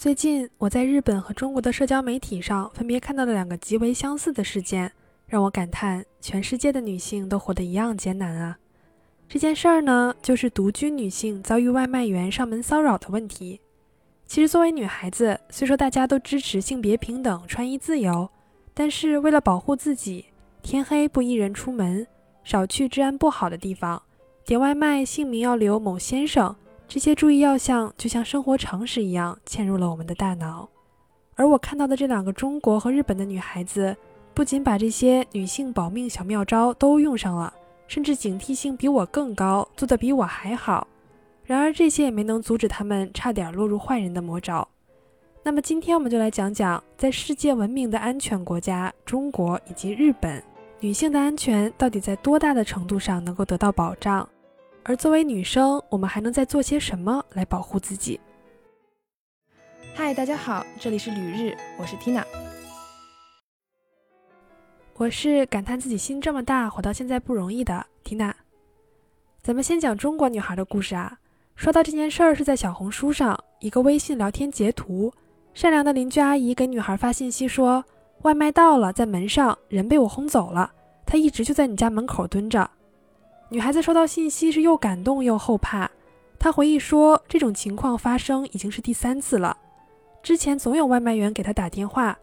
最近我在日本和中国的社交媒体上分别看到了两个极为相似的事件，让我感叹全世界的女性都活得一样艰难啊！这件事儿呢，就是独居女性遭遇外卖员上门骚扰的问题。其实作为女孩子，虽说大家都支持性别平等、穿衣自由，但是为了保护自己，天黑不一人出门，少去治安不好的地方，点外卖姓名要留某先生。这些注意要项就像生活常识一样嵌入了我们的大脑，而我看到的这两个中国和日本的女孩子，不仅把这些女性保命小妙招都用上了，甚至警惕性比我更高，做得比我还好。然而这些也没能阻止她们差点落入坏人的魔爪。那么今天我们就来讲讲，在世界闻名的安全国家中国以及日本，女性的安全到底在多大的程度上能够得到保障？而作为女生，我们还能再做些什么来保护自己？嗨，大家好，这里是旅日，我是 Tina。我是感叹自己心这么大，活到现在不容易的 Tina。咱们先讲中国女孩的故事啊。说到这件事儿，是在小红书上一个微信聊天截图，善良的邻居阿姨给女孩发信息说，外卖到了，在门上，人被我轰走了，她一直就在你家门口蹲着。女孩子收到信息是又感动又后怕。她回忆说，这种情况发生已经是第三次了。之前总有外卖员给她打电话，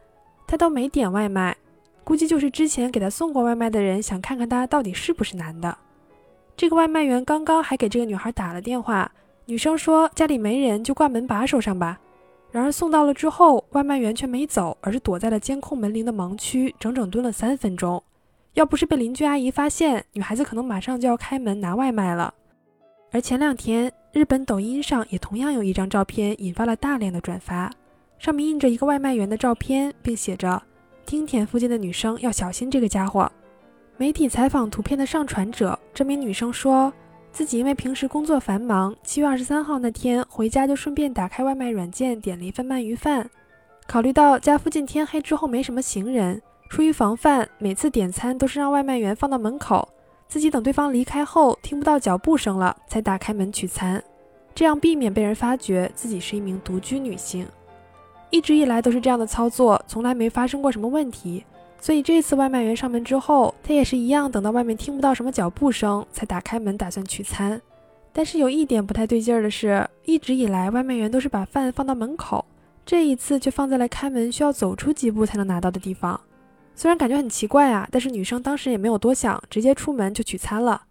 她都没点外卖，估计就是之前给她送过外卖的人想看看她到底是不是男的。这个外卖员刚刚还给这个女孩打了电话，女生说家里没人就挂门把手上吧。然而送到了之后，外卖员却没走，而是躲在了监控门铃的盲区，整整蹲了三分钟。要不是被邻居阿姨发现，女孩子可能马上就要开门拿外卖了。而前两天，日本抖音上也同样有一张照片引发了大量的转发，上面印着一个外卖员的照片，并写着“町田附近的女生要小心这个家伙”。媒体采访图片的上传者，这名女生说自己因为平时工作繁忙，七月二十三号那天回家就顺便打开外卖软件点了一份鳗鱼饭，考虑到家附近天黑之后没什么行人。出于防范，每次点餐都是让外卖员放到门口，自己等对方离开后听不到脚步声了才打开门取餐，这样避免被人发觉自己是一名独居女性。一直以来都是这样的操作，从来没发生过什么问题。所以这次外卖员上门之后，他也是一样，等到外面听不到什么脚步声才打开门打算取餐。但是有一点不太对劲儿的是，一直以来外卖员都是把饭放到门口，这一次却放在了开门需要走出几步才能拿到的地方。虽然感觉很奇怪啊，但是女生当时也没有多想，直接出门就取餐了。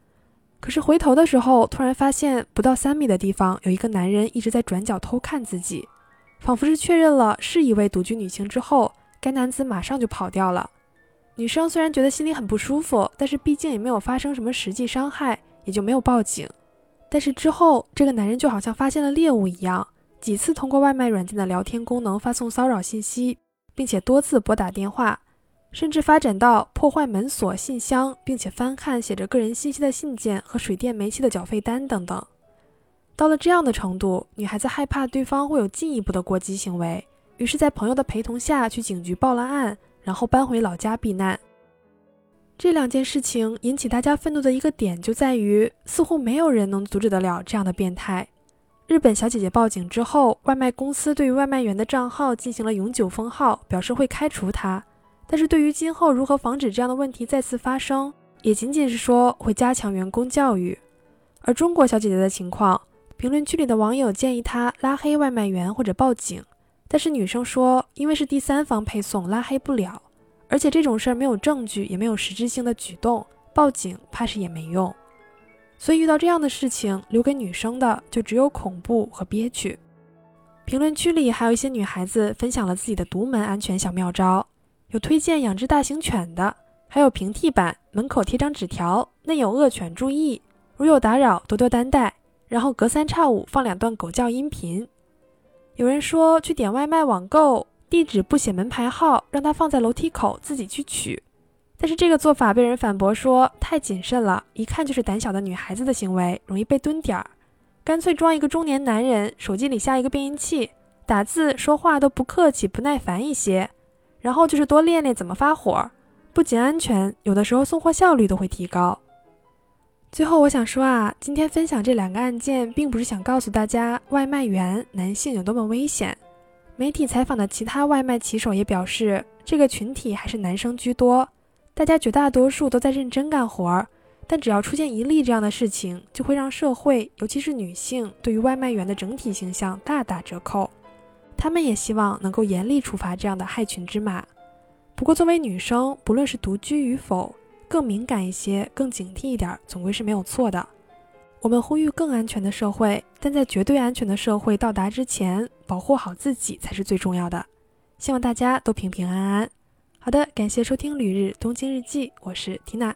可是回头的时候，突然发现不到三米的地方有一个男人一直在转角偷看自己，仿佛是确认了是一位独居女性之后，该男子马上就跑掉了。女生虽然觉得心里很不舒服，但是毕竟也没有发生什么实际伤害，也就没有报警。但是之后，这个男人就好像发现了猎物一样，几次通过外卖软件的聊天功能发送骚扰信息，并且多次拨打电话。甚至发展到破坏门锁、信箱，并且翻看写着个人信息的信件和水电煤气的缴费单等等。到了这样的程度，女孩子害怕对方会有进一步的过激行为，于是，在朋友的陪同下去警局报了案，然后搬回老家避难。这两件事情引起大家愤怒的一个点就在于，似乎没有人能阻止得了这样的变态。日本小姐姐报警之后，外卖公司对于外卖员的账号进行了永久封号，表示会开除他。但是对于今后如何防止这样的问题再次发生，也仅仅是说会加强员工教育。而中国小姐姐的情况，评论区里的网友建议她拉黑外卖员或者报警，但是女生说，因为是第三方配送，拉黑不了，而且这种事儿没有证据，也没有实质性的举动，报警怕是也没用。所以遇到这样的事情，留给女生的就只有恐怖和憋屈。评论区里还有一些女孩子分享了自己的独门安全小妙招。有推荐养只大型犬的，还有平替版，门口贴张纸条，内有恶犬注意，如有打扰多多担待。然后隔三差五放两段狗叫音频。有人说去点外卖网购，地址不写门牌号，让他放在楼梯口自己去取。但是这个做法被人反驳说太谨慎了，一看就是胆小的女孩子的行为，容易被蹲点儿。干脆装一个中年男人，手机里下一个变音器，打字说话都不客气不耐烦一些。然后就是多练练怎么发火，不仅安全，有的时候送货效率都会提高。最后我想说啊，今天分享这两个案件，并不是想告诉大家外卖员男性有多么危险，媒体采访的其他外卖骑手也表示，这个群体还是男生居多，大家绝大多数都在认真干活儿。但只要出现一例这样的事情，就会让社会，尤其是女性，对于外卖员的整体形象大打折扣。他们也希望能够严厉处罚这样的害群之马。不过，作为女生，不论是独居与否，更敏感一些，更警惕一点，总归是没有错的。我们呼吁更安全的社会，但在绝对安全的社会到达之前，保护好自己才是最重要的。希望大家都平平安安。好的，感谢收听《旅日东京日记》，我是缇娜。